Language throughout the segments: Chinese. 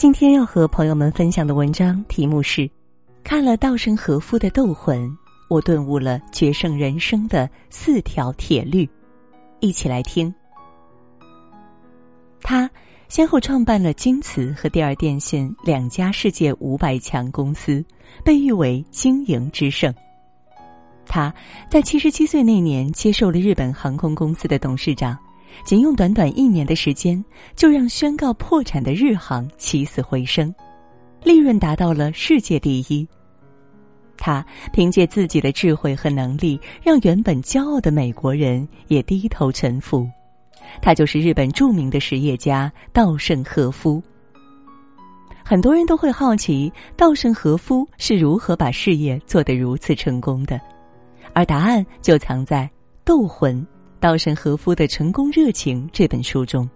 今天要和朋友们分享的文章题目是：看了稻盛和夫的《斗魂》，我顿悟了决胜人生的四条铁律。一起来听。他先后创办了京瓷和第二电信两家世界五百强公司，被誉为经营之圣。他在七十七岁那年接受了日本航空公司的董事长。仅用短短一年的时间，就让宣告破产的日航起死回生，利润达到了世界第一。他凭借自己的智慧和能力，让原本骄傲的美国人也低头臣服。他就是日本著名的实业家稻盛和夫。很多人都会好奇，稻盛和夫是如何把事业做得如此成功的，而答案就藏在《斗魂》。稻盛和夫的成功热情这本书中，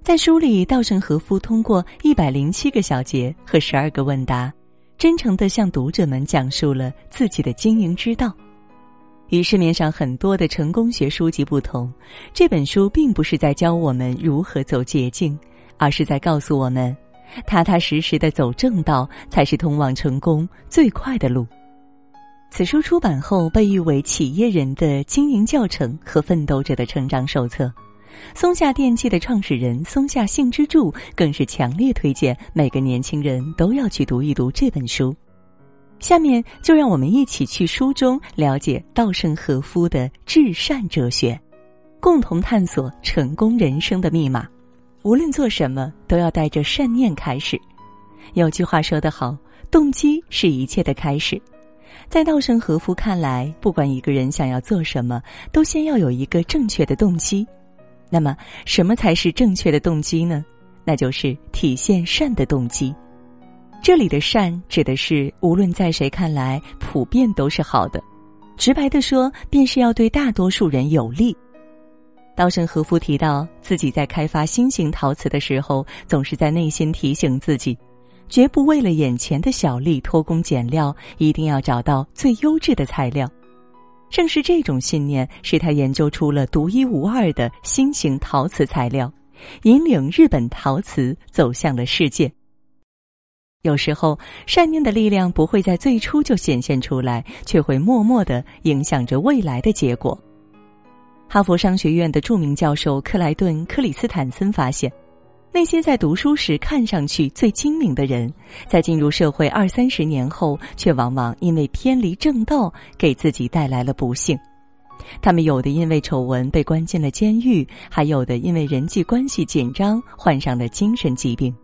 在书里，稻盛和夫通过一百零七个小节和十二个问答，真诚的向读者们讲述了自己的经营之道。与市面上很多的成功学书籍不同，这本书并不是在教我们如何走捷径，而是在告诉我们，踏踏实实的走正道才是通往成功最快的路。此书出版后，被誉为企业人的经营教程和奋斗者的成长手册。松下电器的创始人松下幸之助更是强烈推荐每个年轻人都要去读一读这本书。下面就让我们一起去书中了解稻盛和夫的至善哲学，共同探索成功人生的密码。无论做什么，都要带着善念开始。有句话说得好：“动机是一切的开始。”在稻盛和夫看来，不管一个人想要做什么，都先要有一个正确的动机。那么，什么才是正确的动机呢？那就是体现善的动机。这里的善指的是无论在谁看来，普遍都是好的。直白的说，便是要对大多数人有利。稻盛和夫提到，自己在开发新型陶瓷的时候，总是在内心提醒自己。绝不为了眼前的小利偷工减料，一定要找到最优质的材料。正是这种信念，使他研究出了独一无二的新型陶瓷材料，引领日本陶瓷走向了世界。有时候，善念的力量不会在最初就显现出来，却会默默的影响着未来的结果。哈佛商学院的著名教授克莱顿·克里斯坦森发现。那些在读书时看上去最精明的人，在进入社会二三十年后，却往往因为偏离正道，给自己带来了不幸。他们有的因为丑闻被关进了监狱，还有的因为人际关系紧张患上了精神疾病。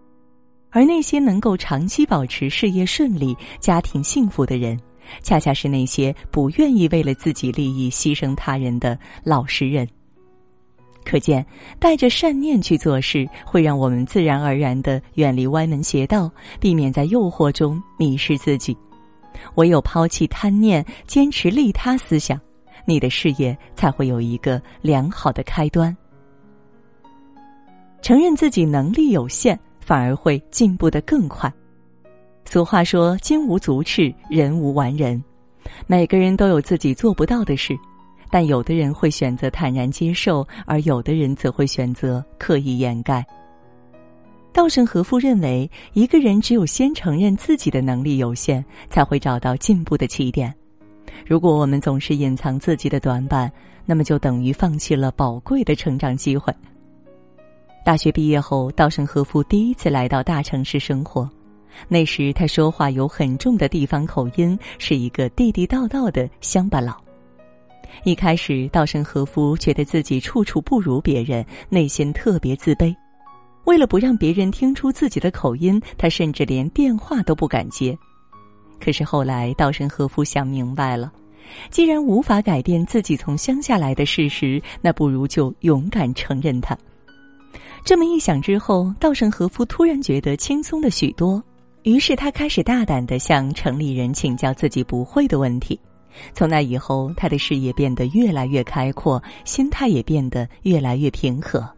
而那些能够长期保持事业顺利、家庭幸福的人，恰恰是那些不愿意为了自己利益牺牲他人的老实人。可见，带着善念去做事，会让我们自然而然的远离歪门邪道，避免在诱惑中迷失自己。唯有抛弃贪念，坚持利他思想，你的事业才会有一个良好的开端。承认自己能力有限，反而会进步的更快。俗话说：“金无足赤，人无完人。”每个人都有自己做不到的事。但有的人会选择坦然接受，而有的人则会选择刻意掩盖。稻盛和夫认为，一个人只有先承认自己的能力有限，才会找到进步的起点。如果我们总是隐藏自己的短板，那么就等于放弃了宝贵的成长机会。大学毕业后，稻盛和夫第一次来到大城市生活，那时他说话有很重的地方口音，是一个地地道道的乡巴佬。一开始，稻盛和夫觉得自己处处不如别人，内心特别自卑。为了不让别人听出自己的口音，他甚至连电话都不敢接。可是后来，稻盛和夫想明白了，既然无法改变自己从乡下来的事实，那不如就勇敢承认它。这么一想之后，稻盛和夫突然觉得轻松了许多。于是他开始大胆的向城里人请教自己不会的问题。从那以后，他的视野变得越来越开阔，心态也变得越来越平和。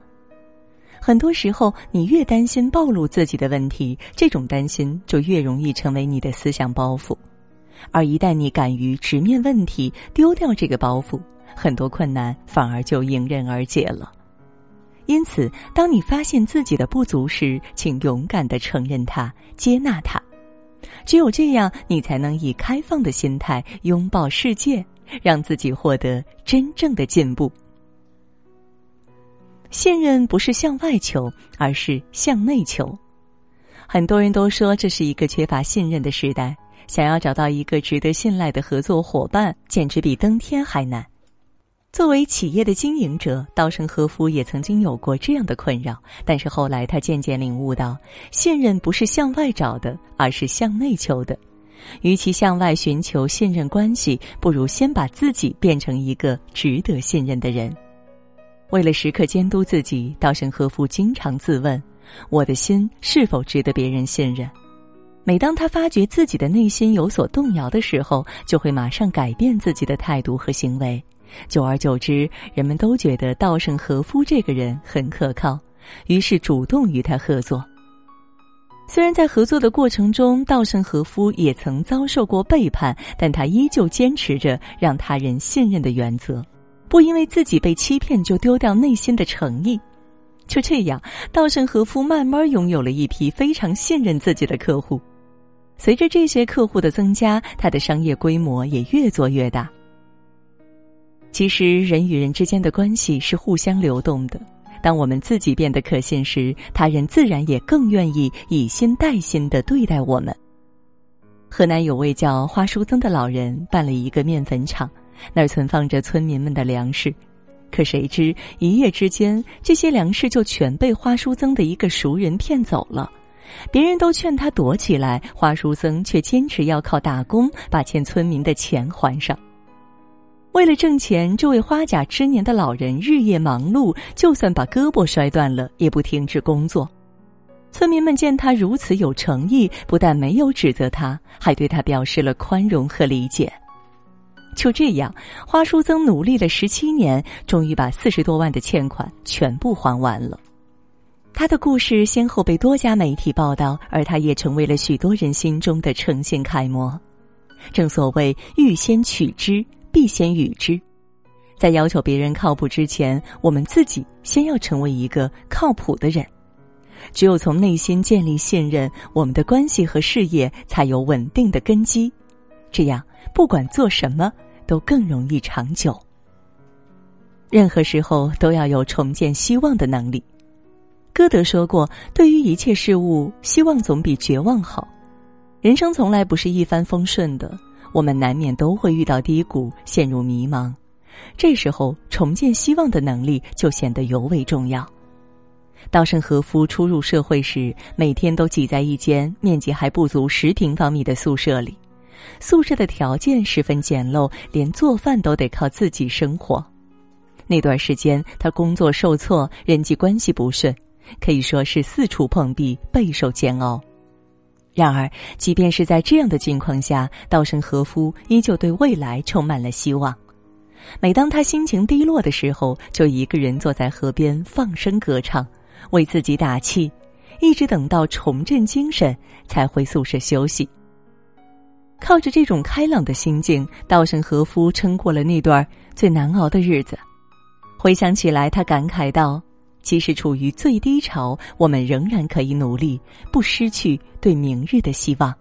很多时候，你越担心暴露自己的问题，这种担心就越容易成为你的思想包袱；而一旦你敢于直面问题，丢掉这个包袱，很多困难反而就迎刃而解了。因此，当你发现自己的不足时，请勇敢的承认它，接纳它。只有这样，你才能以开放的心态拥抱世界，让自己获得真正的进步。信任不是向外求，而是向内求。很多人都说这是一个缺乏信任的时代，想要找到一个值得信赖的合作伙伴，简直比登天还难。作为企业的经营者，稻盛和夫也曾经有过这样的困扰。但是后来他渐渐领悟到，信任不是向外找的，而是向内求的。与其向外寻求信任关系，不如先把自己变成一个值得信任的人。为了时刻监督自己，稻盛和夫经常自问：我的心是否值得别人信任？每当他发觉自己的内心有所动摇的时候，就会马上改变自己的态度和行为。久而久之，人们都觉得稻盛和夫这个人很可靠，于是主动与他合作。虽然在合作的过程中，稻盛和夫也曾遭受过背叛，但他依旧坚持着让他人信任的原则，不因为自己被欺骗就丢掉内心的诚意。就这样，稻盛和夫慢慢拥有了一批非常信任自己的客户。随着这些客户的增加，他的商业规模也越做越大。其实，人与人之间的关系是互相流动的。当我们自己变得可信时，他人自然也更愿意以心待心的对待我们。河南有位叫花书曾的老人办了一个面粉厂，那儿存放着村民们的粮食。可谁知一夜之间，这些粮食就全被花书曾的一个熟人骗走了。别人都劝他躲起来，花书曾却坚持要靠打工把欠村民的钱还上。为了挣钱，这位花甲之年的老人日夜忙碌，就算把胳膊摔断了，也不停止工作。村民们见他如此有诚意，不但没有指责他，还对他表示了宽容和理解。就这样，花书曾努力了十七年，终于把四十多万的欠款全部还完了。他的故事先后被多家媒体报道，而他也成为了许多人心中的诚信楷模。正所谓“欲先取之”。必先与之，在要求别人靠谱之前，我们自己先要成为一个靠谱的人。只有从内心建立信任，我们的关系和事业才有稳定的根基。这样，不管做什么，都更容易长久。任何时候都要有重建希望的能力。歌德说过：“对于一切事物，希望总比绝望好。”人生从来不是一帆风顺的。我们难免都会遇到低谷，陷入迷茫，这时候重建希望的能力就显得尤为重要。稻盛和夫初入社会时，每天都挤在一间面积还不足十平方米的宿舍里，宿舍的条件十分简陋，连做饭都得靠自己生活。那段时间，他工作受挫，人际关系不顺，可以说是四处碰壁，备受煎熬。然而，即便是在这样的境况下，稻盛和夫依旧对未来充满了希望。每当他心情低落的时候，就一个人坐在河边放声歌唱，为自己打气，一直等到重振精神才回宿舍休息。靠着这种开朗的心境，稻盛和夫撑过了那段最难熬的日子。回想起来，他感慨道。即使处于最低潮，我们仍然可以努力，不失去对明日的希望。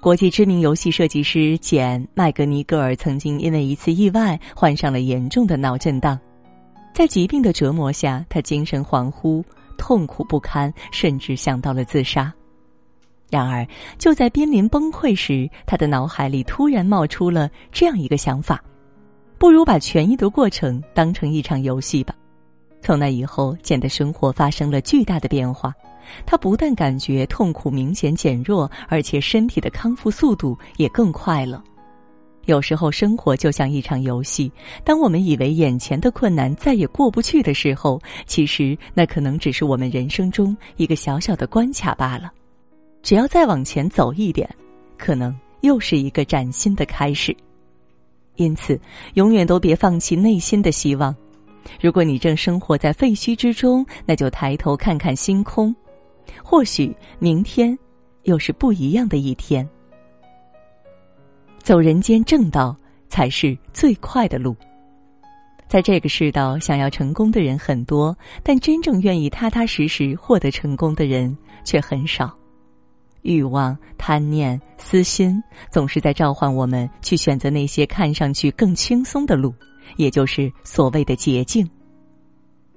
国际知名游戏设计师简·麦格尼格尔曾经因为一次意外患上了严重的脑震荡，在疾病的折磨下，他精神恍惚、痛苦不堪，甚至想到了自杀。然而，就在濒临崩溃时，他的脑海里突然冒出了这样一个想法：不如把痊愈的过程当成一场游戏吧。从那以后，简的生活发生了巨大的变化。他不但感觉痛苦明显减弱，而且身体的康复速度也更快了。有时候，生活就像一场游戏。当我们以为眼前的困难再也过不去的时候，其实那可能只是我们人生中一个小小的关卡罢了。只要再往前走一点，可能又是一个崭新的开始。因此，永远都别放弃内心的希望。如果你正生活在废墟之中，那就抬头看看星空，或许明天又是不一样的一天。走人间正道才是最快的路。在这个世道，想要成功的人很多，但真正愿意踏踏实实获得成功的人却很少。欲望、贪念、私心，总是在召唤我们去选择那些看上去更轻松的路，也就是所谓的捷径。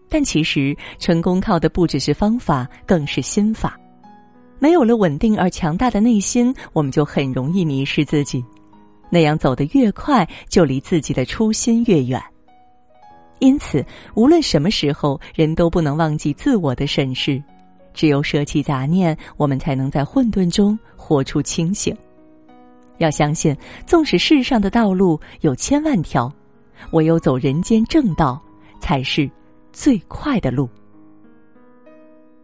但其实，成功靠的不只是方法，更是心法。没有了稳定而强大的内心，我们就很容易迷失自己。那样走得越快，就离自己的初心越远。因此，无论什么时候，人都不能忘记自我的审视。只有舍弃杂念，我们才能在混沌中活出清醒。要相信，纵使世上的道路有千万条，唯有走人间正道，才是最快的路。